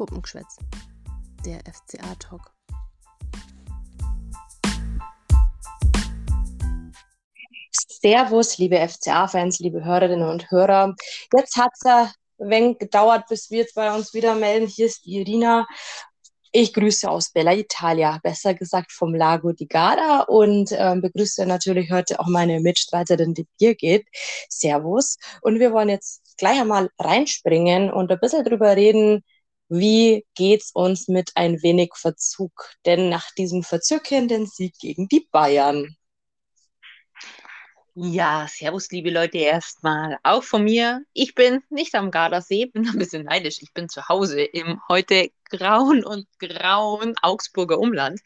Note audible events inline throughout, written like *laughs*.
Puppengeschwätz, der FCA-Talk. Servus, liebe FCA-Fans, liebe Hörerinnen und Hörer. Jetzt hat es ein wenig gedauert, bis wir bei uns wieder melden. Hier ist die Irina. Ich grüße aus Bella Italia, besser gesagt vom Lago di Garda und äh, begrüße natürlich heute auch meine Mitstreiterin, die Birgit. Servus. Und wir wollen jetzt gleich einmal reinspringen und ein bisschen drüber reden, wie geht's uns mit ein wenig Verzug? Denn nach diesem verzückenden Sieg gegen die Bayern. Ja, servus, liebe Leute, erstmal auch von mir. Ich bin nicht am Gardasee, bin ein bisschen neidisch. Ich bin zu Hause im heute grauen und grauen Augsburger Umland.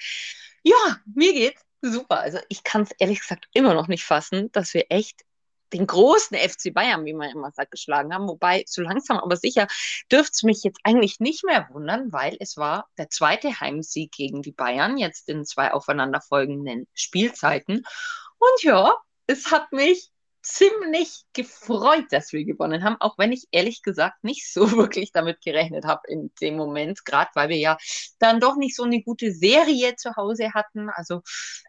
Ja, mir geht's super. Also ich kann es ehrlich gesagt immer noch nicht fassen, dass wir echt den großen FC Bayern, wie man immer sagt, geschlagen haben. Wobei, so langsam aber sicher dürfte es mich jetzt eigentlich nicht mehr wundern, weil es war der zweite Heimsieg gegen die Bayern, jetzt in zwei aufeinanderfolgenden Spielzeiten. Und ja, es hat mich ziemlich gefreut, dass wir gewonnen haben, auch wenn ich ehrlich gesagt nicht so *laughs* wirklich damit gerechnet habe in dem Moment, gerade weil wir ja dann doch nicht so eine gute Serie zu Hause hatten. Also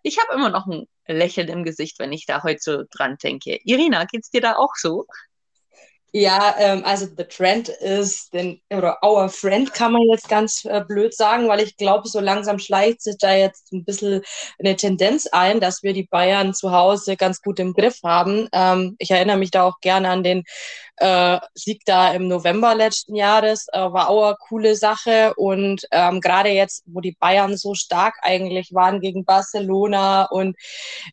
ich habe immer noch ein Lächeln im Gesicht, wenn ich da heute so dran denke. Irina, geht's dir da auch so? Ja, ähm, also the trend ist, den, oder our friend kann man jetzt ganz äh, blöd sagen, weil ich glaube, so langsam schleicht sich da jetzt ein bisschen eine Tendenz ein, dass wir die Bayern zu Hause ganz gut im Griff haben. Ähm, ich erinnere mich da auch gerne an den äh, Sieg da im November letzten Jahres, äh, war auch eine coole Sache und ähm, gerade jetzt, wo die Bayern so stark eigentlich waren gegen Barcelona und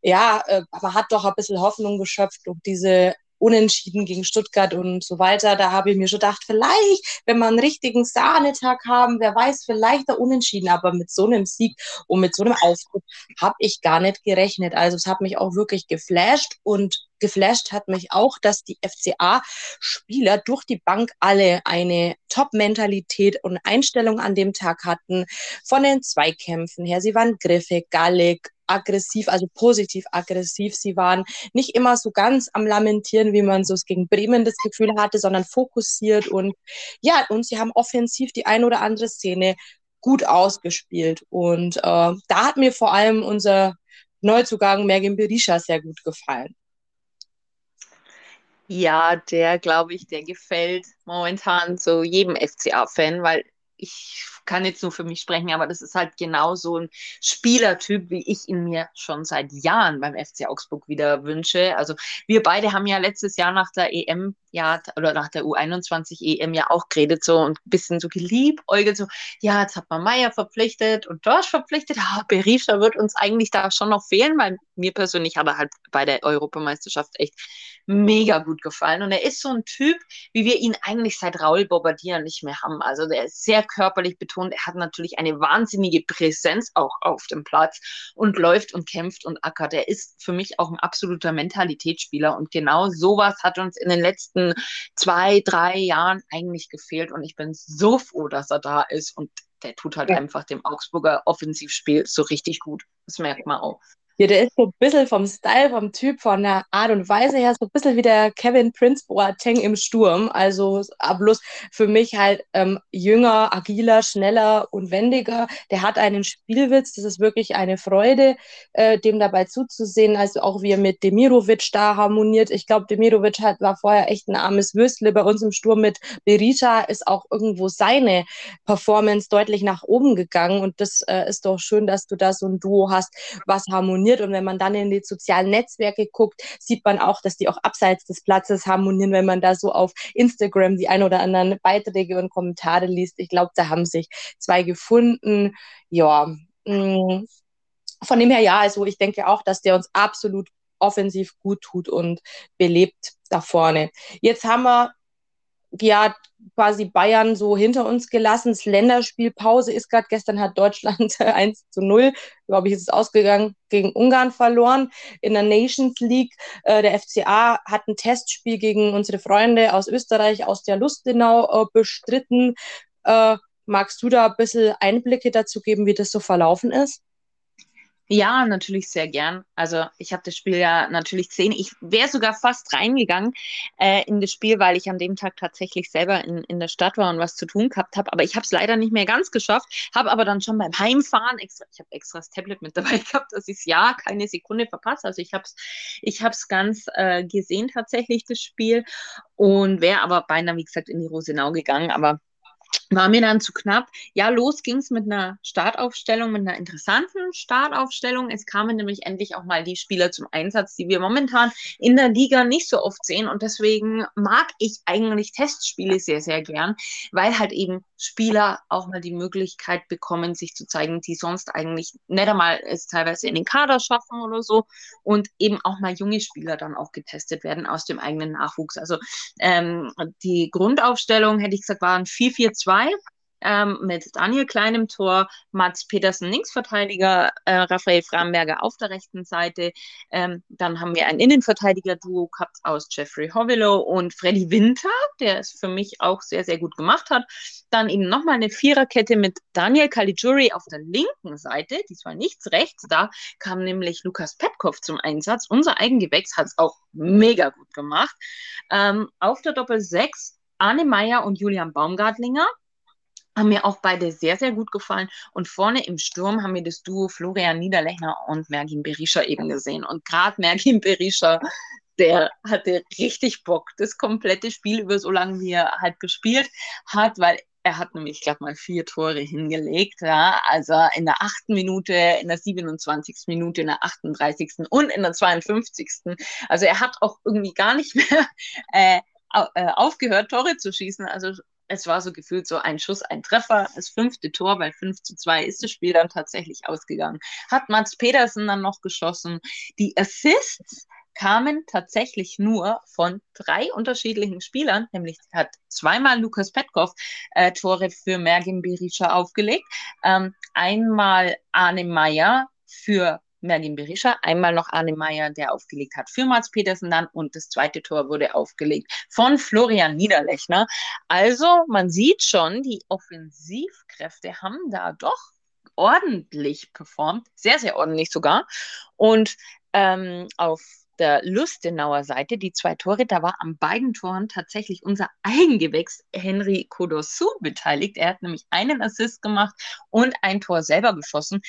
ja, äh, man hat doch ein bisschen Hoffnung geschöpft durch diese Unentschieden gegen Stuttgart und so weiter. Da habe ich mir schon gedacht, vielleicht, wenn wir einen richtigen Sahnetag haben, wer weiß, vielleicht der Unentschieden. Aber mit so einem Sieg und mit so einem Auftritt habe ich gar nicht gerechnet. Also es hat mich auch wirklich geflasht und geflasht hat mich auch, dass die FCA-Spieler durch die Bank alle eine Top-Mentalität und Einstellung an dem Tag hatten. Von den Zweikämpfen her. Sie waren griffig, gallig, aggressiv, also positiv aggressiv. Sie waren nicht immer so ganz am Lamentieren, wie man so es gegen Bremen das Gefühl hatte, sondern fokussiert und ja, und sie haben offensiv die ein oder andere Szene gut ausgespielt. Und äh, da hat mir vor allem unser Neuzugang Mergin Berisha sehr gut gefallen. Ja, der, glaube ich, der gefällt momentan so jedem FCA-Fan, weil ich kann jetzt nur für mich sprechen, aber das ist halt genau so ein Spielertyp, wie ich ihn mir schon seit Jahren beim FC Augsburg wieder wünsche. Also wir beide haben ja letztes Jahr nach der EM ja, oder nach der U21 EM ja auch geredet so und ein bisschen so geliebäugelt, so, ja, jetzt hat man Meier verpflichtet und Dorsch verpflichtet, ah, Berisha wird uns eigentlich da schon noch fehlen, weil mir persönlich hat er halt bei der Europameisterschaft echt mega gut gefallen und er ist so ein Typ, wie wir ihn eigentlich seit Raul Bobadilla nicht mehr haben, also der ist sehr körperlich betont, er hat natürlich eine wahnsinnige Präsenz auch auf dem Platz und läuft und kämpft und ackert, er ist für mich auch ein absoluter Mentalitätsspieler und genau sowas hat uns in den letzten zwei, drei Jahren eigentlich gefehlt. Und ich bin so froh, dass er da ist. Und der tut halt ja. einfach dem Augsburger Offensivspiel so richtig gut. Das merkt man auch. Ja, der ist so ein bisschen vom Style, vom Typ, von der Art und Weise her so ein bisschen wie der Kevin Prince Boateng im Sturm. Also bloß für mich halt ähm, jünger, agiler, schneller und wendiger. Der hat einen Spielwitz, das ist wirklich eine Freude, äh, dem dabei zuzusehen. Also auch wie er mit Demirovic da harmoniert. Ich glaube, Demirovic hat, war vorher echt ein armes Würstle. Bei uns im Sturm mit Berita ist auch irgendwo seine Performance deutlich nach oben gegangen. Und das äh, ist doch schön, dass du da so ein Duo hast, was harmoniert harmoniert. Und wenn man dann in die sozialen Netzwerke guckt, sieht man auch, dass die auch abseits des Platzes harmonieren, wenn man da so auf Instagram die ein oder anderen Beiträge und Kommentare liest. Ich glaube, da haben sich zwei gefunden. Ja, mm, von dem her ja, also ich denke auch, dass der uns absolut offensiv gut tut und belebt da vorne. Jetzt haben wir ja quasi Bayern so hinter uns gelassen. Das Länderspielpause ist gerade, gestern hat Deutschland *laughs* 1 zu 0, glaube ich, ist es ausgegangen, gegen Ungarn verloren in der Nations League. Äh, der FCA hat ein Testspiel gegen unsere Freunde aus Österreich, aus der Lustenau äh, bestritten. Äh, magst du da ein bisschen Einblicke dazu geben, wie das so verlaufen ist? Ja, natürlich sehr gern. Also ich habe das Spiel ja natürlich gesehen. Ich wäre sogar fast reingegangen äh, in das Spiel, weil ich an dem Tag tatsächlich selber in, in der Stadt war und was zu tun gehabt habe. Aber ich habe es leider nicht mehr ganz geschafft. Habe aber dann schon beim Heimfahren extra, ich habe extra das Tablet mit *laughs* dabei gehabt, dass ich es ja keine Sekunde verpasse. Also ich habe es ich hab's ganz äh, gesehen tatsächlich, das Spiel. Und wäre aber beinahe, wie gesagt, in die Rosenau gegangen. Aber war mir dann zu knapp. Ja, los ging es mit einer Startaufstellung, mit einer interessanten Startaufstellung. Es kamen nämlich endlich auch mal die Spieler zum Einsatz, die wir momentan in der Liga nicht so oft sehen. Und deswegen mag ich eigentlich Testspiele sehr, sehr gern, weil halt eben Spieler auch mal die Möglichkeit bekommen, sich zu zeigen, die sonst eigentlich nicht einmal es teilweise in den Kader schaffen oder so. Und eben auch mal junge Spieler dann auch getestet werden aus dem eigenen Nachwuchs. Also ähm, die Grundaufstellung, hätte ich gesagt, war ein 4-4-2 ähm, mit Daniel Klein im Tor, Mats Petersen Linksverteidiger, äh, Raphael Framberger auf der rechten Seite. Ähm, dann haben wir ein Innenverteidiger-Duo gehabt aus Jeffrey Hovelow und Freddy Winter, der es für mich auch sehr, sehr gut gemacht hat. Dann eben nochmal eine Viererkette mit Daniel Caligiuri auf der linken Seite, diesmal nichts rechts. Da kam nämlich Lukas Petkov zum Einsatz. Unser Eigengewächs hat es auch mega gut gemacht. Ähm, auf der Doppel 6 Arne Meyer und Julian Baumgartlinger haben mir auch beide sehr, sehr gut gefallen. Und vorne im Sturm haben wir das Duo Florian Niederlechner und Mergin Berisha eben gesehen. Und gerade Mergin Berisha, der hatte richtig Bock, das komplette Spiel über so lange, wie er halt gespielt hat, weil er hat nämlich, ich glaube mal, vier Tore hingelegt. Ja? Also in der achten Minute, in der 27. Minute, in der 38. und in der 52. Also er hat auch irgendwie gar nicht mehr *laughs* äh, äh aufgehört, Tore zu schießen. Also es war so gefühlt so ein Schuss, ein Treffer, das fünfte Tor, weil 5 zu 2 ist das Spiel dann tatsächlich ausgegangen. Hat Mats Pedersen dann noch geschossen. Die Assists kamen tatsächlich nur von drei unterschiedlichen Spielern, nämlich hat zweimal Lukas Petkov äh, Tore für Mergin Berisha aufgelegt, ähm, einmal Arne Meyer für Merlin Berisha, einmal noch Arne Meyer, der aufgelegt hat für Mats Petersen dann und das zweite Tor wurde aufgelegt von Florian Niederlechner. Also man sieht schon, die Offensivkräfte haben da doch ordentlich performt, sehr, sehr ordentlich sogar. Und ähm, auf der Lustenauer Seite, die zwei Tore, da war an beiden Toren tatsächlich unser Eigengewächs Henry Kodosu beteiligt. Er hat nämlich einen Assist gemacht und ein Tor selber geschossen.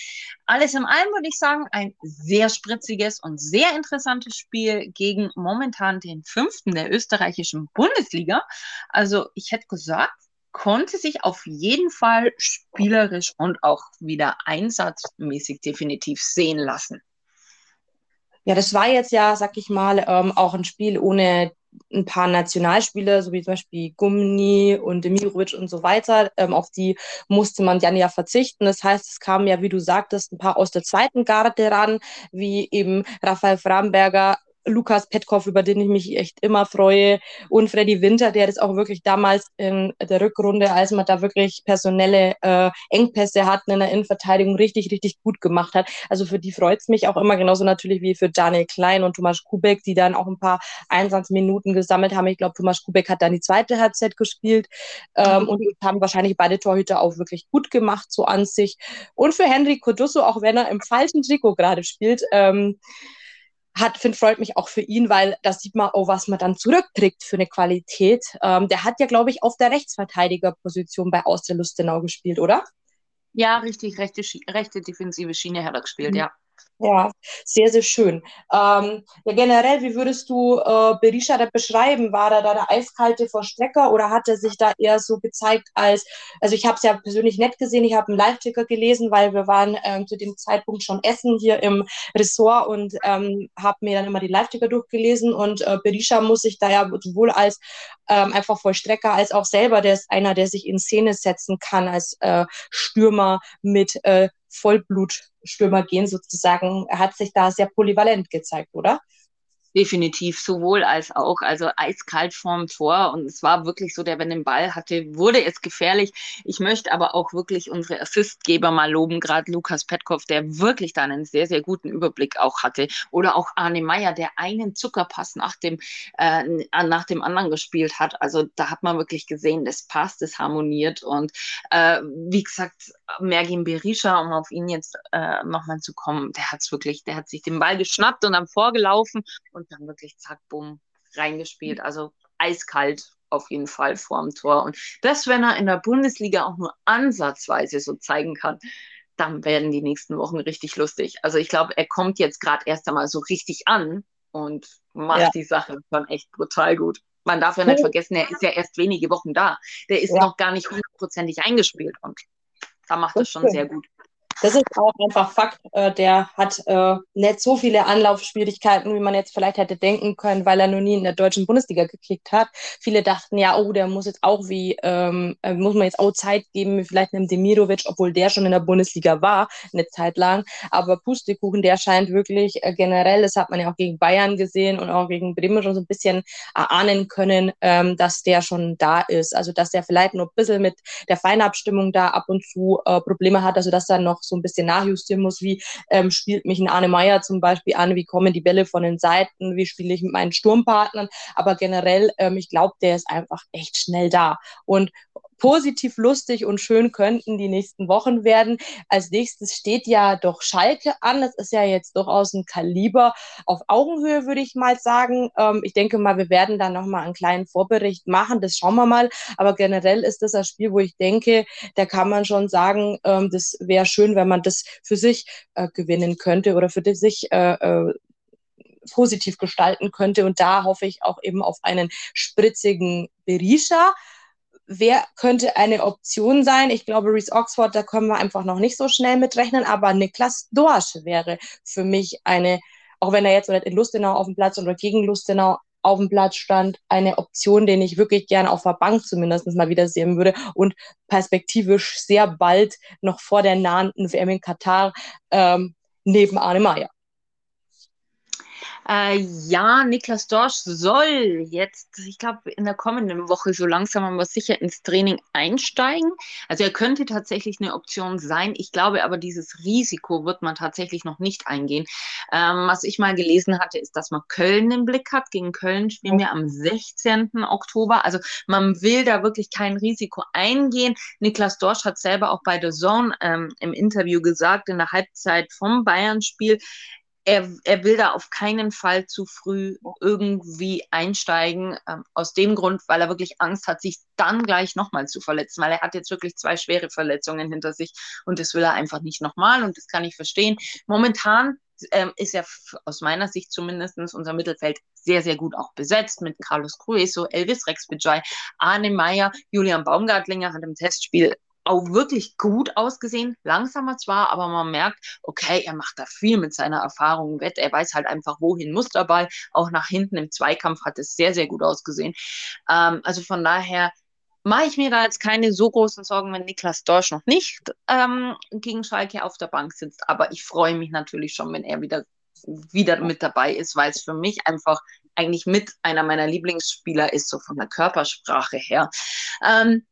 Alles in allem würde ich sagen, ein sehr spritziges und sehr interessantes Spiel gegen momentan den fünften der österreichischen Bundesliga. Also ich hätte gesagt, konnte sich auf jeden Fall spielerisch und auch wieder einsatzmäßig definitiv sehen lassen. Ja, das war jetzt ja, sag ich mal, ähm, auch ein Spiel ohne ein paar Nationalspieler, so wie zum Beispiel Gumni und Demirovic und so weiter. Ähm, auf die musste man dann ja verzichten. Das heißt, es kamen ja, wie du sagtest, ein paar aus der zweiten Garde ran, wie eben Raphael Framberger, Lukas Petkov, über den ich mich echt immer freue, und Freddy Winter, der das auch wirklich damals in der Rückrunde, als man da wirklich personelle äh, Engpässe hatten in der Innenverteidigung, richtig, richtig gut gemacht hat. Also für die freut es mich auch immer, genauso natürlich wie für Daniel Klein und Thomas Kubek, die dann auch ein paar Einsatzminuten gesammelt haben. Ich glaube, Thomas Kubek hat dann die zweite Halbzeit gespielt ähm, und haben wahrscheinlich beide Torhüter auch wirklich gut gemacht, so an sich. Und für Henry Codusso, auch wenn er im falschen Trikot gerade spielt, ähm, hat, find, freut mich auch für ihn, weil da sieht man auch, was man dann zurückkriegt für eine Qualität. Ähm, der hat ja, glaube ich, auf der Rechtsverteidigerposition bei Austria Lustenau gespielt, oder? Ja, richtig, rechte, rechte defensive Schiene hat er gespielt, mhm. ja. Ja, sehr, sehr schön. Ähm, ja, generell, wie würdest du äh, Berisha da beschreiben? War er da der eiskalte Vorstrecker oder hat er sich da eher so gezeigt als, also ich habe es ja persönlich nett gesehen, ich habe einen Live-Ticker gelesen, weil wir waren ähm, zu dem Zeitpunkt schon essen hier im Ressort und ähm, habe mir dann immer die Live-Ticker durchgelesen und äh, Berisha muss sich da ja sowohl als ähm, einfach Vollstrecker als auch selber, der ist einer, der sich in Szene setzen kann als äh, Stürmer mit äh, Vollblutstürmer gehen sozusagen. Hat sich da sehr polyvalent gezeigt, oder? Definitiv, sowohl als auch, also eiskalt vorm Tor und es war wirklich so, der, wenn den Ball hatte, wurde es gefährlich. Ich möchte aber auch wirklich unsere Assistgeber mal loben, gerade Lukas Petkov, der wirklich dann einen sehr, sehr guten Überblick auch hatte oder auch Arne Meyer, der einen Zuckerpass nach dem, äh, nach dem anderen gespielt hat. Also da hat man wirklich gesehen, das passt, das harmoniert und äh, wie gesagt, Mergin Berisha, um auf ihn jetzt äh, nochmal zu kommen, der hat es wirklich, der hat sich den Ball geschnappt und dann vorgelaufen und dann wirklich zack, bumm, reingespielt. Also eiskalt auf jeden Fall vorm Tor. Und das, wenn er in der Bundesliga auch nur ansatzweise so zeigen kann, dann werden die nächsten Wochen richtig lustig. Also ich glaube, er kommt jetzt gerade erst einmal so richtig an und macht ja. die Sache schon echt brutal gut. Man darf ja nicht vergessen, er ist ja erst wenige Wochen da. Der ist ja. noch gar nicht hundertprozentig eingespielt und da macht es schon sehr gut. Das ist auch einfach Fakt. Äh, der hat äh, nicht so viele Anlaufschwierigkeiten, wie man jetzt vielleicht hätte denken können, weil er noch nie in der deutschen Bundesliga gekickt hat. Viele dachten, ja, oh, der muss jetzt auch wie, ähm, äh, muss man jetzt auch Zeit geben, wie vielleicht einem Demirovic, obwohl der schon in der Bundesliga war, eine Zeit lang. Aber Pustekuchen, der scheint wirklich äh, generell, das hat man ja auch gegen Bayern gesehen und auch gegen Bremen schon so ein bisschen erahnen können, ähm, dass der schon da ist. Also, dass der vielleicht noch ein bisschen mit der Feinabstimmung da ab und zu äh, Probleme hat, also dass da noch so ein bisschen nachjustieren muss, wie ähm, spielt mich ein Arne Meyer zum Beispiel an, wie kommen die Bälle von den Seiten, wie spiele ich mit meinen Sturmpartnern. Aber generell, ähm, ich glaube, der ist einfach echt schnell da. Und positiv lustig und schön könnten die nächsten Wochen werden. Als nächstes steht ja doch Schalke an. Das ist ja jetzt durchaus ein Kaliber auf Augenhöhe, würde ich mal sagen. Ähm, ich denke mal, wir werden da nochmal einen kleinen Vorbericht machen. Das schauen wir mal. Aber generell ist das ein Spiel, wo ich denke, da kann man schon sagen, ähm, das wäre schön, wenn man das für sich äh, gewinnen könnte oder für sich äh, äh, positiv gestalten könnte. Und da hoffe ich auch eben auf einen spritzigen Berisha wer könnte eine Option sein? Ich glaube, Reese Oxford, da können wir einfach noch nicht so schnell mitrechnen, aber Niklas Dorsch wäre für mich eine, auch wenn er jetzt nicht in Lustenau auf dem Platz oder gegen Lustenau auf dem Platz stand, eine Option, den ich wirklich gerne auf der Bank zumindest mal wieder sehen würde und perspektivisch sehr bald noch vor der nahenden WM in Katar ähm, neben Arne Meyer. Äh, ja, Niklas Dorsch soll jetzt, ich glaube, in der kommenden Woche so langsam aber sicher ins Training einsteigen. Also er könnte tatsächlich eine Option sein. Ich glaube aber, dieses Risiko wird man tatsächlich noch nicht eingehen. Ähm, was ich mal gelesen hatte, ist, dass man Köln im Blick hat. Gegen Köln spielen wir am 16. Oktober. Also man will da wirklich kein Risiko eingehen. Niklas Dorsch hat selber auch bei The Zone ähm, im Interview gesagt, in der Halbzeit vom Bayern-Spiel, er, er will da auf keinen Fall zu früh irgendwie einsteigen. Ähm, aus dem Grund, weil er wirklich Angst hat, sich dann gleich nochmal zu verletzen, weil er hat jetzt wirklich zwei schwere Verletzungen hinter sich und das will er einfach nicht nochmal und das kann ich verstehen. Momentan ähm, ist ja aus meiner Sicht zumindest unser Mittelfeld sehr, sehr gut auch besetzt mit Carlos Crueso, Elvis Rex Bejai, Arne Meyer, Julian Baumgartlinger hat im Testspiel auch wirklich gut ausgesehen, langsamer zwar, aber man merkt, okay, er macht da viel mit seiner Erfahrung wett. Er weiß halt einfach, wohin muss der Ball. Auch nach hinten im Zweikampf hat es sehr, sehr gut ausgesehen. Ähm, also von daher mache ich mir da jetzt keine so großen Sorgen, wenn Niklas Dorsch noch nicht ähm, gegen Schalke auf der Bank sitzt. Aber ich freue mich natürlich schon, wenn er wieder wieder mit dabei ist, weil es für mich einfach eigentlich mit einer meiner Lieblingsspieler ist, so von der Körpersprache her. Ähm,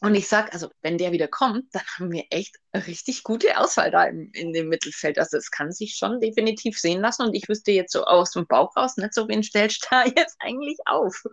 und ich sage, also wenn der wieder kommt, dann haben wir echt richtig gute Auswahl da im, in dem Mittelfeld. Also es kann sich schon definitiv sehen lassen. Und ich wüsste jetzt so aus dem Bauch raus nicht so, wen stellst du *laughs* da jetzt eigentlich auf?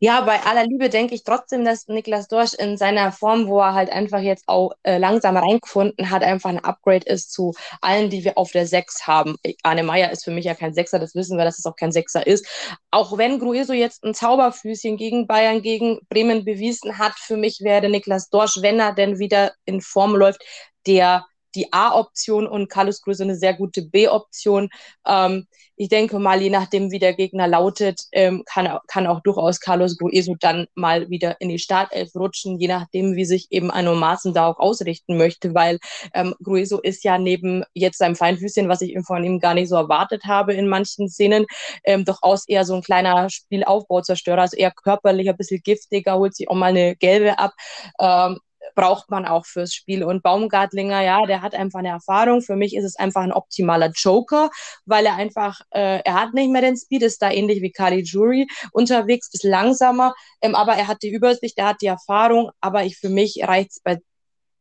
Ja, bei aller Liebe denke ich trotzdem, dass Niklas Dorsch in seiner Form, wo er halt einfach jetzt auch äh, langsam reingefunden hat, einfach ein Upgrade ist zu allen, die wir auf der Sechs haben. Arne Meyer ist für mich ja kein Sechser, das wissen wir, dass es auch kein Sechser ist. Auch wenn Grueso jetzt ein Zauberfüßchen gegen Bayern, gegen Bremen bewiesen hat, für mich wäre Niklas Dorsch, wenn er denn wieder in Form läuft, der die A-Option und Carlos Cruz eine sehr gute B-Option. Ähm, ich denke mal, je nachdem, wie der Gegner lautet, ähm, kann, kann auch durchaus Carlos Grueso dann mal wieder in die Startelf rutschen, je nachdem, wie sich eben Anno Maaßen da auch ausrichten möchte, weil ähm, Grueso ist ja neben jetzt seinem Feinfüßchen, was ich von ihm gar nicht so erwartet habe in manchen Szenen, ähm, durchaus eher so ein kleiner Spielaufbauzerstörer, also eher körperlich, ein bisschen giftiger, holt sich auch mal eine gelbe ab. Ähm, braucht man auch fürs Spiel. Und Baumgartlinger, ja, der hat einfach eine Erfahrung. Für mich ist es einfach ein optimaler Joker, weil er einfach, äh, er hat nicht mehr den Speed, ist da ähnlich wie Kali Jury unterwegs, ist langsamer, ähm, aber er hat die Übersicht, er hat die Erfahrung, aber ich, für mich reicht es bei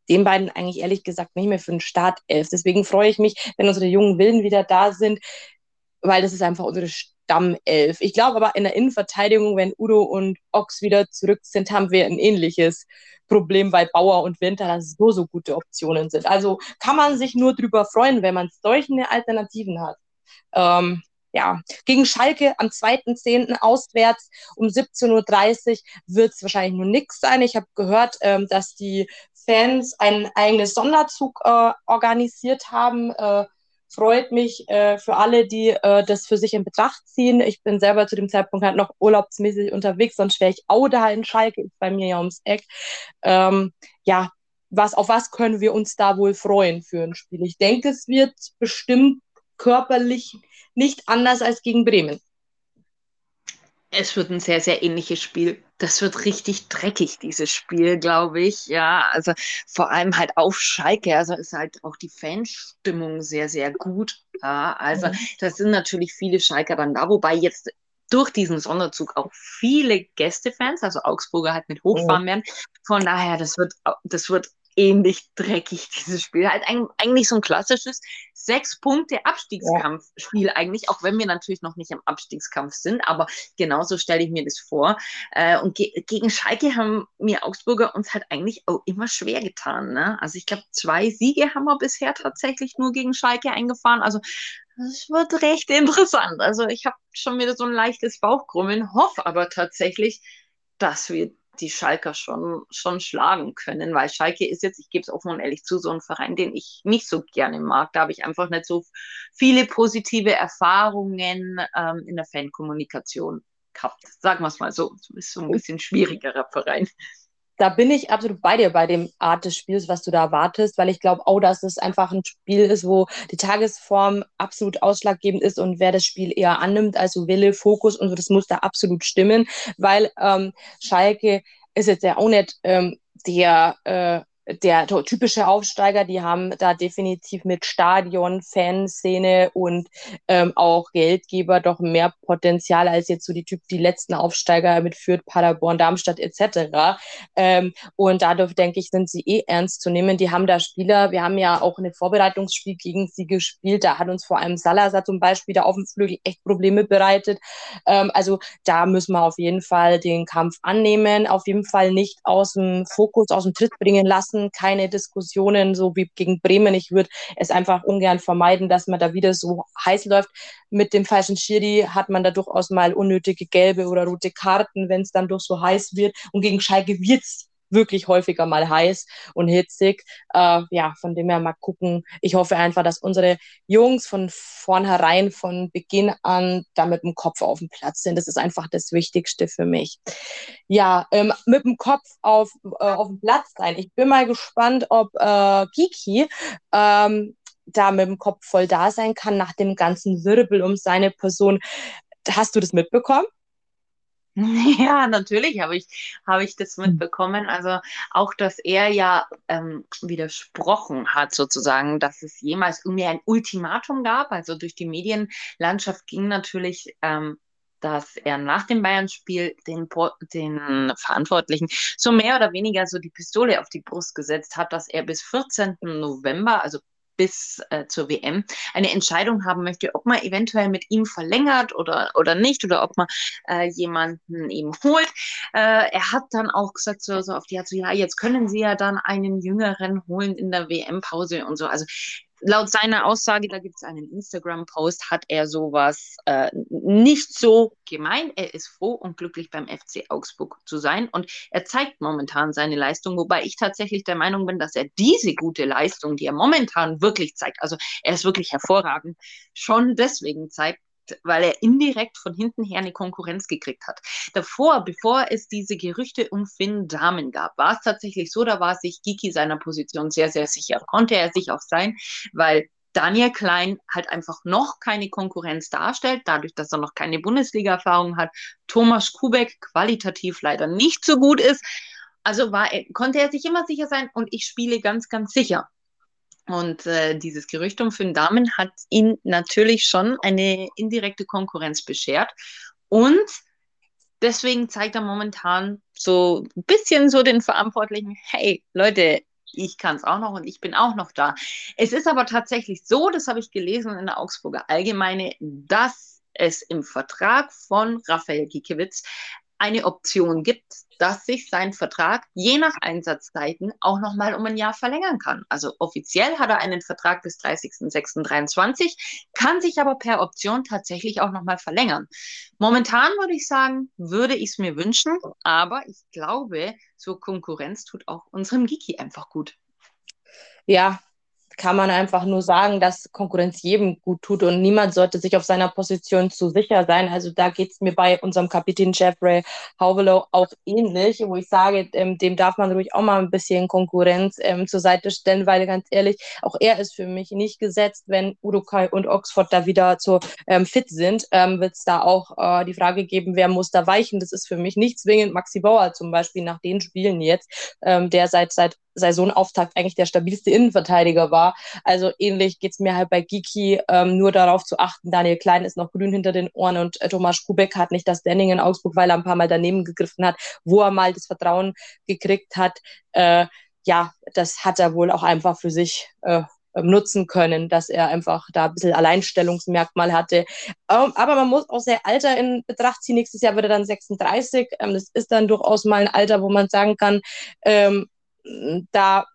den beiden eigentlich ehrlich gesagt nicht mehr für einen Startelf. Deswegen freue ich mich, wenn unsere jungen Willen wieder da sind, weil das ist einfach unsere Stammelf. Ich glaube aber in der Innenverteidigung, wenn Udo und Ox wieder zurück sind, haben wir ein ähnliches Problem, weil Bauer und Winter das so, so gute Optionen sind. Also kann man sich nur drüber freuen, wenn man solche Alternativen hat. Ähm, ja, gegen Schalke am 2.10. auswärts um 17.30 Uhr wird es wahrscheinlich nur nichts sein. Ich habe gehört, ähm, dass die Fans einen eigenen Sonderzug äh, organisiert haben. Äh, freut mich äh, für alle, die äh, das für sich in Betracht ziehen. Ich bin selber zu dem Zeitpunkt halt noch urlaubsmäßig unterwegs, sonst wäre ich auch da in Schalke, ist bei mir ja ums Eck. Ähm, ja, was, auf was können wir uns da wohl freuen für ein Spiel? Ich denke, es wird bestimmt körperlich nicht anders als gegen Bremen. Es wird ein sehr, sehr ähnliches Spiel. Das wird richtig dreckig, dieses Spiel, glaube ich. Ja, also vor allem halt auf Schalke. Also ist halt auch die Fanstimmung sehr, sehr gut. Ja, also mhm. das sind natürlich viele Schalker dann da, wobei jetzt durch diesen Sonderzug auch viele Gästefans, also Augsburger halt mit hochfahren mhm. werden. Von daher, das wird, das wird ähnlich dreckig, *laughs* dieses Spiel. Halt eigentlich so ein klassisches sechs Punkte Abstiegskampfspiel ja. eigentlich, auch wenn wir natürlich noch nicht im Abstiegskampf sind, aber genauso stelle ich mir das vor. Äh, und ge gegen Schalke haben mir Augsburger uns halt eigentlich auch immer schwer getan. Ne? Also ich glaube, zwei Siege haben wir bisher tatsächlich nur gegen Schalke eingefahren. Also es wird recht interessant. Also ich habe schon wieder so ein leichtes Bauchkrummeln, hoffe aber tatsächlich, dass wir die Schalker schon, schon schlagen können, weil Schalke ist jetzt, ich gebe es offen und ehrlich zu, so ein Verein, den ich nicht so gerne mag. Da habe ich einfach nicht so viele positive Erfahrungen ähm, in der Fankommunikation gehabt. Sagen wir es mal so. Das ist so ein bisschen schwierigerer Verein da bin ich absolut bei dir bei dem Art des Spiels, was du da erwartest, weil ich glaube auch, dass es einfach ein Spiel ist, wo die Tagesform absolut ausschlaggebend ist und wer das Spiel eher annimmt, also Wille, Fokus und so, das muss da absolut stimmen, weil ähm, Schalke ist jetzt ja auch nicht ähm, der äh, der typische Aufsteiger, die haben da definitiv mit Stadion, Fanszene und ähm, auch Geldgeber doch mehr Potenzial als jetzt so die Typ, die letzten Aufsteiger mit Fürth, Paderborn, Darmstadt etc. Ähm, und dadurch denke ich, sind sie eh ernst zu nehmen. Die haben da Spieler, wir haben ja auch ein Vorbereitungsspiel gegen sie gespielt, da hat uns vor allem Salazar zum Beispiel da auf dem Flügel echt Probleme bereitet. Ähm, also da müssen wir auf jeden Fall den Kampf annehmen, auf jeden Fall nicht aus dem Fokus, aus dem Tritt bringen lassen lassen, keine Diskussionen, so wie gegen Bremen. Ich würde es einfach ungern vermeiden, dass man da wieder so heiß läuft. Mit dem falschen Schiri hat man da durchaus mal unnötige gelbe oder rote Karten, wenn es dann doch so heiß wird. Und gegen Schalke wird es wirklich häufiger mal heiß und hitzig. Äh, ja, von dem her mal gucken. Ich hoffe einfach, dass unsere Jungs von vornherein, von Beginn an, da mit dem Kopf auf dem Platz sind. Das ist einfach das Wichtigste für mich. Ja, ähm, mit dem Kopf auf, äh, auf dem Platz sein. Ich bin mal gespannt, ob äh, Kiki ähm, da mit dem Kopf voll da sein kann nach dem ganzen Wirbel um seine Person. Hast du das mitbekommen? *laughs* Ja, natürlich habe ich, habe ich das hm. mitbekommen. Also auch, dass er ja ähm, widersprochen hat, sozusagen, dass es jemals irgendwie ein Ultimatum gab. Also durch die Medienlandschaft ging natürlich, ähm, dass er nach dem Bayern-Spiel den, den Verantwortlichen so mehr oder weniger so die Pistole auf die Brust gesetzt hat, dass er bis 14. November, also bis äh, zur WM eine Entscheidung haben möchte, ob man eventuell mit ihm verlängert oder, oder nicht oder ob man äh, jemanden eben holt. Äh, er hat dann auch gesagt, so, so auf die Art, so ja, jetzt können sie ja dann einen Jüngeren holen in der WM-Pause und so. Also laut seiner Aussage, da gibt es einen Instagram-Post, hat er sowas äh, nicht so gemeint. Er ist froh und glücklich beim FC Augsburg zu sein und er zeigt momentan seine Leistung, wobei ich tatsächlich der Meinung bin, dass er diese gute Leistung, die er momentan wirklich zeigt, also er ist wirklich hervorragend, schon deswegen zeigt, weil er indirekt von hinten her eine Konkurrenz gekriegt hat. Davor, bevor es diese Gerüchte um Finn Damen gab, war es tatsächlich so, da war sich Giki seiner Position sehr, sehr sicher. Konnte er sich auch sein, weil Daniel Klein halt einfach noch keine Konkurrenz darstellt, dadurch, dass er noch keine Bundesliga-Erfahrung hat. Thomas Kubek qualitativ leider nicht so gut ist. Also war konnte er sich immer sicher sein und ich spiele ganz, ganz sicher. Und äh, dieses Gerücht um Finn Damen hat ihn natürlich schon eine indirekte Konkurrenz beschert. Und deswegen zeigt er momentan so ein bisschen so den Verantwortlichen, hey Leute, ich kann es auch noch und ich bin auch noch da. Es ist aber tatsächlich so, das habe ich gelesen in der Augsburger Allgemeine, dass es im Vertrag von Raphael Giekewitz eine Option gibt, dass sich sein Vertrag je nach Einsatzzeiten auch nochmal um ein Jahr verlängern kann. Also offiziell hat er einen Vertrag bis 30.06.23, kann sich aber per Option tatsächlich auch nochmal verlängern. Momentan würde ich sagen, würde ich es mir wünschen, aber ich glaube, so Konkurrenz tut auch unserem Geeky einfach gut. Ja, kann man einfach nur sagen, dass Konkurrenz jedem gut tut und niemand sollte sich auf seiner Position zu sicher sein. Also da geht es mir bei unserem Kapitän Jeffrey Hauvelow auch ähnlich, wo ich sage, ähm, dem darf man ruhig auch mal ein bisschen Konkurrenz ähm, zur Seite stellen, weil ganz ehrlich, auch er ist für mich nicht gesetzt, wenn Uruguay und Oxford da wieder zu ähm, fit sind, ähm, wird es da auch äh, die Frage geben, wer muss da weichen. Das ist für mich nicht zwingend Maxi Bauer zum Beispiel nach den Spielen jetzt, ähm, der seit, seit Saisonauftakt eigentlich der stabilste Innenverteidiger war. Also ähnlich geht es mir halt bei Giki, ähm, nur darauf zu achten, Daniel Klein ist noch grün hinter den Ohren und äh, Thomas Kubek hat nicht das Standing in Augsburg, weil er ein paar Mal daneben gegriffen hat, wo er mal das Vertrauen gekriegt hat. Äh, ja, das hat er wohl auch einfach für sich äh, nutzen können, dass er einfach da ein bisschen Alleinstellungsmerkmal hatte. Ähm, aber man muss auch sehr Alter in Betracht ziehen. Nächstes Jahr wird er dann 36. Ähm, das ist dann durchaus mal ein Alter, wo man sagen kann, ähm, da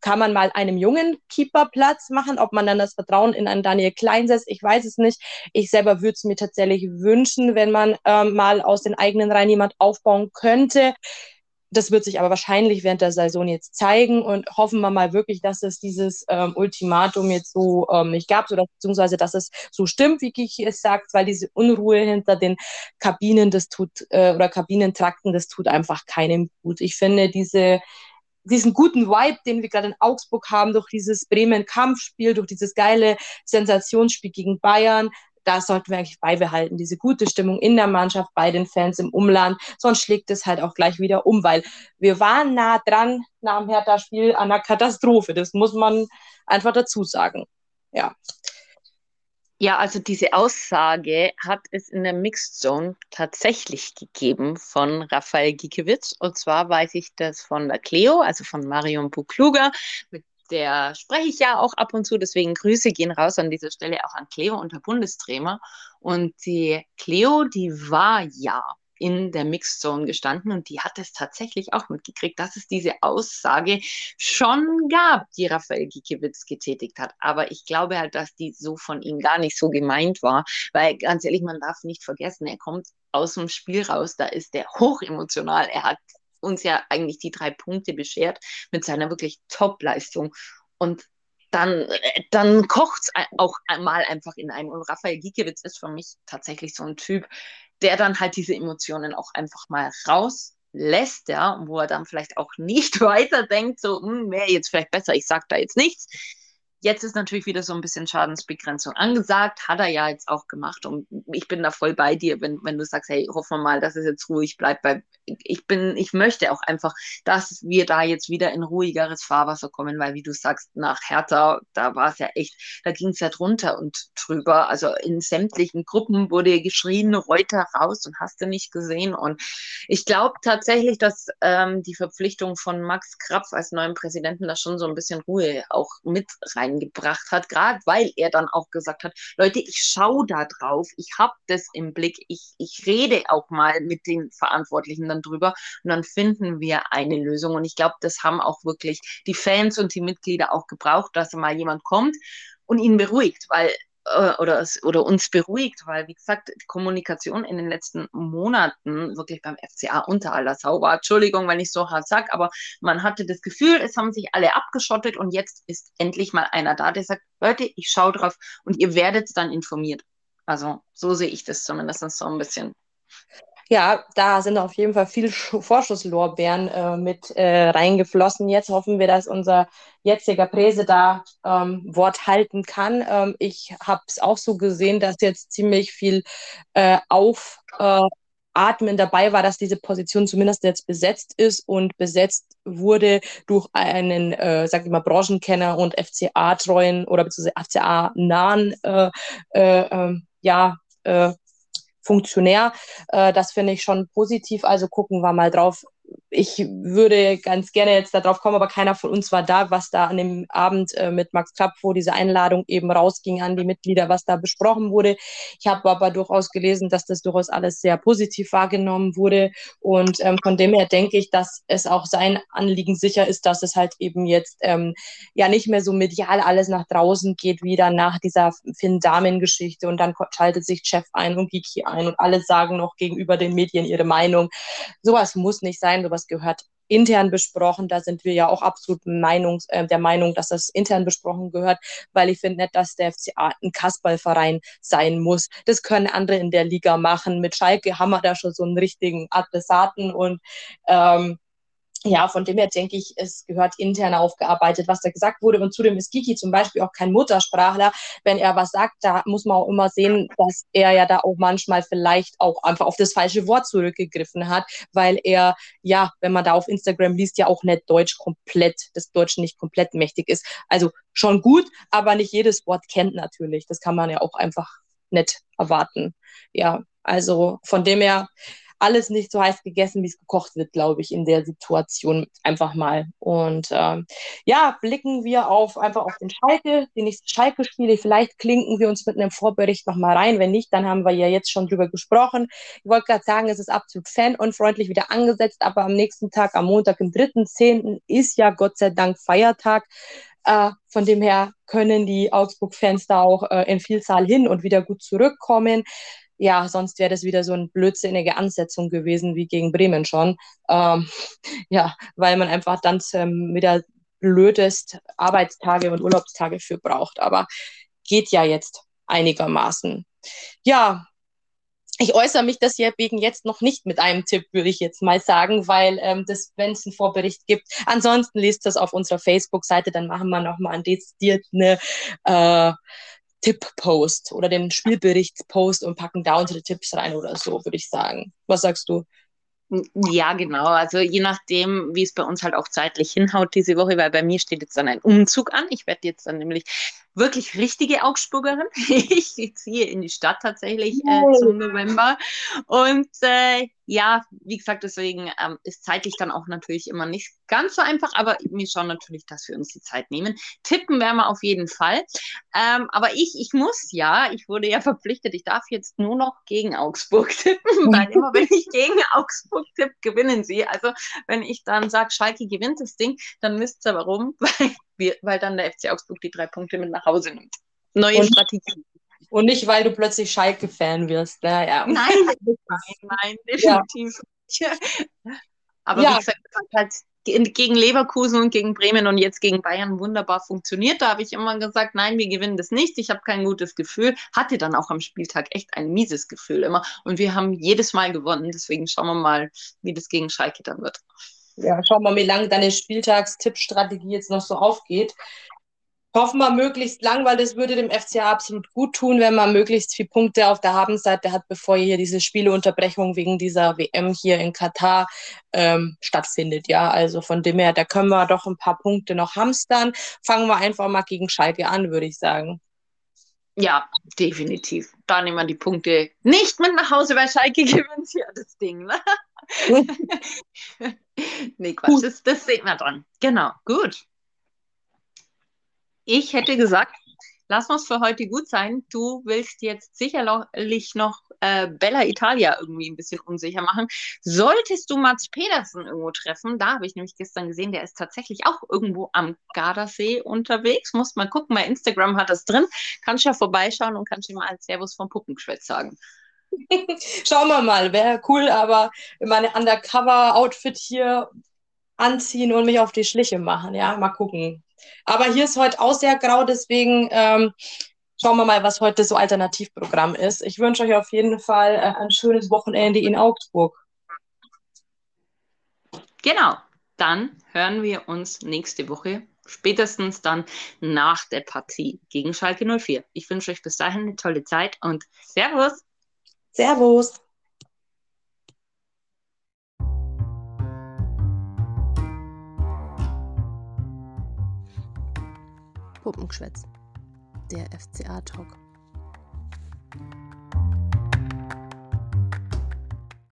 kann man mal einem jungen Keeper Platz machen, ob man dann das Vertrauen in einen Daniel Klein setzt, ich weiß es nicht. Ich selber würde es mir tatsächlich wünschen, wenn man ähm, mal aus den eigenen Reihen jemand aufbauen könnte. Das wird sich aber wahrscheinlich während der Saison jetzt zeigen und hoffen wir mal wirklich, dass es dieses ähm, Ultimatum jetzt so ähm, nicht gab, oder beziehungsweise dass es so stimmt, wie Kiki es sagt, weil diese Unruhe hinter den Kabinen, das tut, äh, oder Kabinentrakten, das tut einfach keinem gut. Ich finde diese diesen guten Vibe, den wir gerade in Augsburg haben, durch dieses Bremen-Kampfspiel, durch dieses geile Sensationsspiel gegen Bayern, da sollten wir eigentlich beibehalten, diese gute Stimmung in der Mannschaft, bei den Fans im Umland. Sonst schlägt es halt auch gleich wieder um, weil wir waren nah dran nach dem Hertha-Spiel an einer Katastrophe. Das muss man einfach dazu sagen. Ja. Ja, also diese Aussage hat es in der Mixed Zone tatsächlich gegeben von Raphael Giekewitz. Und zwar weiß ich das von der Cleo, also von Marion Bukluger, mit der spreche ich ja auch ab und zu. Deswegen Grüße gehen raus an dieser Stelle auch an Cleo und der Bundestrainer. Und die Cleo, die war ja in der Mixzone gestanden und die hat es tatsächlich auch mitgekriegt, dass es diese Aussage schon gab, die Raphael Giekewitz getätigt hat. Aber ich glaube halt, dass die so von ihm gar nicht so gemeint war, weil ganz ehrlich, man darf nicht vergessen, er kommt aus dem Spiel raus, da ist er hochemotional. Er hat uns ja eigentlich die drei Punkte beschert mit seiner wirklich Top-Leistung. Und dann, dann kocht es auch mal einfach in einem. Und Raphael Giekewitz ist für mich tatsächlich so ein Typ, der dann halt diese Emotionen auch einfach mal rauslässt, ja, wo er dann vielleicht auch nicht *laughs* weiterdenkt, so, hm, wäre jetzt vielleicht besser, ich sage da jetzt nichts. Jetzt ist natürlich wieder so ein bisschen Schadensbegrenzung angesagt, hat er ja jetzt auch gemacht und ich bin da voll bei dir, wenn, wenn du sagst, hey, hoffen wir mal, dass es jetzt ruhig bleibt, weil ich bin, ich möchte auch einfach, dass wir da jetzt wieder in ruhigeres Fahrwasser kommen, weil wie du sagst, nach Hertha, da war es ja echt, da ging es ja drunter und drüber. Also in sämtlichen Gruppen wurde geschrien, Reuter raus und hast du nicht gesehen. Und ich glaube tatsächlich, dass ähm, die Verpflichtung von Max Krapf als neuen Präsidenten da schon so ein bisschen Ruhe auch mit reingebracht hat, gerade weil er dann auch gesagt hat, Leute, ich schaue da drauf, ich habe das im Blick, ich, ich rede auch mal mit den Verantwortlichen dann drüber und dann finden wir eine Lösung. Und ich glaube, das haben auch wirklich die Fans und die Mitglieder auch gebraucht, dass mal jemand kommt und ihn beruhigt, weil äh, oder, oder uns beruhigt, weil, wie gesagt, die Kommunikation in den letzten Monaten wirklich beim FCA unter aller Sau war. Entschuldigung, wenn ich so hart sage, aber man hatte das Gefühl, es haben sich alle abgeschottet und jetzt ist endlich mal einer da, der sagt, Leute, ich schaue drauf und ihr werdet dann informiert. Also so sehe ich das zumindest so ein bisschen. Ja, da sind auf jeden Fall viele Vorschusslorbeeren äh, mit äh, reingeflossen. Jetzt hoffen wir, dass unser jetziger Präse da ähm, Wort halten kann. Ähm, ich habe es auch so gesehen, dass jetzt ziemlich viel äh, Aufatmen dabei war, dass diese Position zumindest jetzt besetzt ist und besetzt wurde durch einen, äh, sag ich mal, Branchenkenner und FCA-treuen oder beziehungsweise FCA-nahen äh, äh, ähm, ja, äh, Funktionär. Äh, das finde ich schon positiv. Also gucken wir mal drauf, ich würde ganz gerne jetzt darauf kommen, aber keiner von uns war da, was da an dem Abend äh, mit Max Klapp, wo diese Einladung eben rausging an die Mitglieder, was da besprochen wurde. Ich habe aber durchaus gelesen, dass das durchaus alles sehr positiv wahrgenommen wurde. Und ähm, von dem her denke ich, dass es auch sein Anliegen sicher ist, dass es halt eben jetzt ähm, ja nicht mehr so medial alles nach draußen geht, wie dann nach dieser Finn-Damen-Geschichte. Und dann schaltet sich Chef ein und Geeky ein und alle sagen noch gegenüber den Medien ihre Meinung. Sowas muss nicht sein, sowas gehört intern besprochen. Da sind wir ja auch absolut Meinungs, äh, der Meinung, dass das intern besprochen gehört, weil ich finde nicht, dass der FCA ein Kasperlverein sein muss. Das können andere in der Liga machen. Mit Schalke haben wir da schon so einen richtigen Adressaten und ähm, ja, von dem her denke ich, es gehört intern aufgearbeitet, was da gesagt wurde. Und zudem ist Kiki zum Beispiel auch kein Muttersprachler. Wenn er was sagt, da muss man auch immer sehen, dass er ja da auch manchmal vielleicht auch einfach auf das falsche Wort zurückgegriffen hat, weil er, ja, wenn man da auf Instagram liest, ja auch nicht Deutsch komplett, das Deutsch nicht komplett mächtig ist. Also schon gut, aber nicht jedes Wort kennt natürlich. Das kann man ja auch einfach nicht erwarten. Ja, also von dem her, alles nicht so heiß gegessen, wie es gekocht wird, glaube ich, in der Situation einfach mal. Und ähm, ja, blicken wir auf einfach auf den Schalke, die nächsten Schalke-Spiele. Vielleicht klinken wir uns mit einem Vorbericht nochmal rein. Wenn nicht, dann haben wir ja jetzt schon drüber gesprochen. Ich wollte gerade sagen, es ist absolut fanunfreundlich wieder angesetzt, aber am nächsten Tag, am Montag, im 3.10. ist ja Gott sei Dank Feiertag. Äh, von dem her können die Augsburg-Fans da auch äh, in Vielzahl hin und wieder gut zurückkommen ja, sonst wäre das wieder so eine blödsinnige Ansetzung gewesen wie gegen Bremen schon. Ähm, *laughs* ja, weil man einfach dann ähm, wieder blödest Arbeitstage und Urlaubstage für braucht. Aber geht ja jetzt einigermaßen. Ja, ich äußere mich das hier wegen jetzt noch nicht mit einem Tipp, würde ich jetzt mal sagen, weil ähm, das, wenn es einen Vorbericht gibt, ansonsten lest das auf unserer Facebook-Seite, dann machen wir nochmal ein dezidiert eine äh, Tipp-Post oder den Spielberichts-Post und packen da unsere Tipps rein oder so, würde ich sagen. Was sagst du? Ja, genau. Also je nachdem, wie es bei uns halt auch zeitlich hinhaut diese Woche, weil bei mir steht jetzt dann ein Umzug an. Ich werde jetzt dann nämlich wirklich richtige Augsburgerin. *laughs* ich ziehe in die Stadt tatsächlich äh, zum November. Und äh, ja, wie gesagt, deswegen ähm, ist zeitlich dann auch natürlich immer nicht ganz so einfach, aber wir schauen natürlich, dass wir uns die Zeit nehmen. Tippen werden wir auf jeden Fall. Ähm, aber ich, ich muss ja, ich wurde ja *laughs* verpflichtet, ich darf jetzt nur noch gegen Augsburg *laughs* tippen, weil immer wenn ich gegen Augsburg tippe, gewinnen sie. Also wenn ich dann sage, Schalke gewinnt das Ding, dann wisst ihr warum, weil wir, weil dann der FC Augsburg die drei Punkte mit nach Hause nimmt. Neue und, Strategie. Und nicht, weil du plötzlich Schalke-Fan wirst. Ja, ja. Nein, *laughs* nein, nein, definitiv ja. *laughs* Aber ja. wie gesagt, halt gegen Leverkusen und gegen Bremen und jetzt gegen Bayern wunderbar funktioniert. Da habe ich immer gesagt, nein, wir gewinnen das nicht. Ich habe kein gutes Gefühl. Hatte dann auch am Spieltag echt ein mieses Gefühl immer. Und wir haben jedes Mal gewonnen. Deswegen schauen wir mal, wie das gegen Schalke dann wird. Ja, schauen wir mal, wie lange deine Spieltagstippstrategie jetzt noch so aufgeht. Hoffen wir möglichst lang, weil das würde dem FCA absolut gut tun, wenn man möglichst viele Punkte auf der Habenseite hat, bevor hier diese Spieleunterbrechung wegen dieser WM hier in Katar ähm, stattfindet. Ja, also von dem her, da können wir doch ein paar Punkte noch hamstern. Fangen wir einfach mal gegen Schalke an, würde ich sagen. Ja, definitiv. Da nehmen wir die Punkte nicht mit nach Hause, weil Schalke *laughs* gewinnt ja das Ding. Ne? *laughs* nee, Quatsch, das, das sehen wir dann. Genau, gut. Ich hätte gesagt, lass uns für heute gut sein. Du willst jetzt sicherlich noch äh, Bella Italia irgendwie ein bisschen unsicher machen. Solltest du Mats Pedersen irgendwo treffen, da habe ich nämlich gestern gesehen, der ist tatsächlich auch irgendwo am Gardasee unterwegs. Muss mal gucken, bei Instagram hat das drin. Kannst ja vorbeischauen und kannst ihm mal ein Servus vom Puppengeschwätz sagen. *laughs* Schauen wir mal, wäre cool, aber meine Undercover-Outfit hier anziehen und mich auf die Schliche machen. Ja, mal gucken. Aber hier ist heute auch sehr grau, deswegen ähm, schauen wir mal, was heute so Alternativprogramm ist. Ich wünsche euch auf jeden Fall äh, ein schönes Wochenende in Augsburg. Genau, dann hören wir uns nächste Woche, spätestens dann nach der Partie gegen Schalke 04. Ich wünsche euch bis dahin eine tolle Zeit und Servus! Servus. Puppengeschwätz. Der FCA-Talk.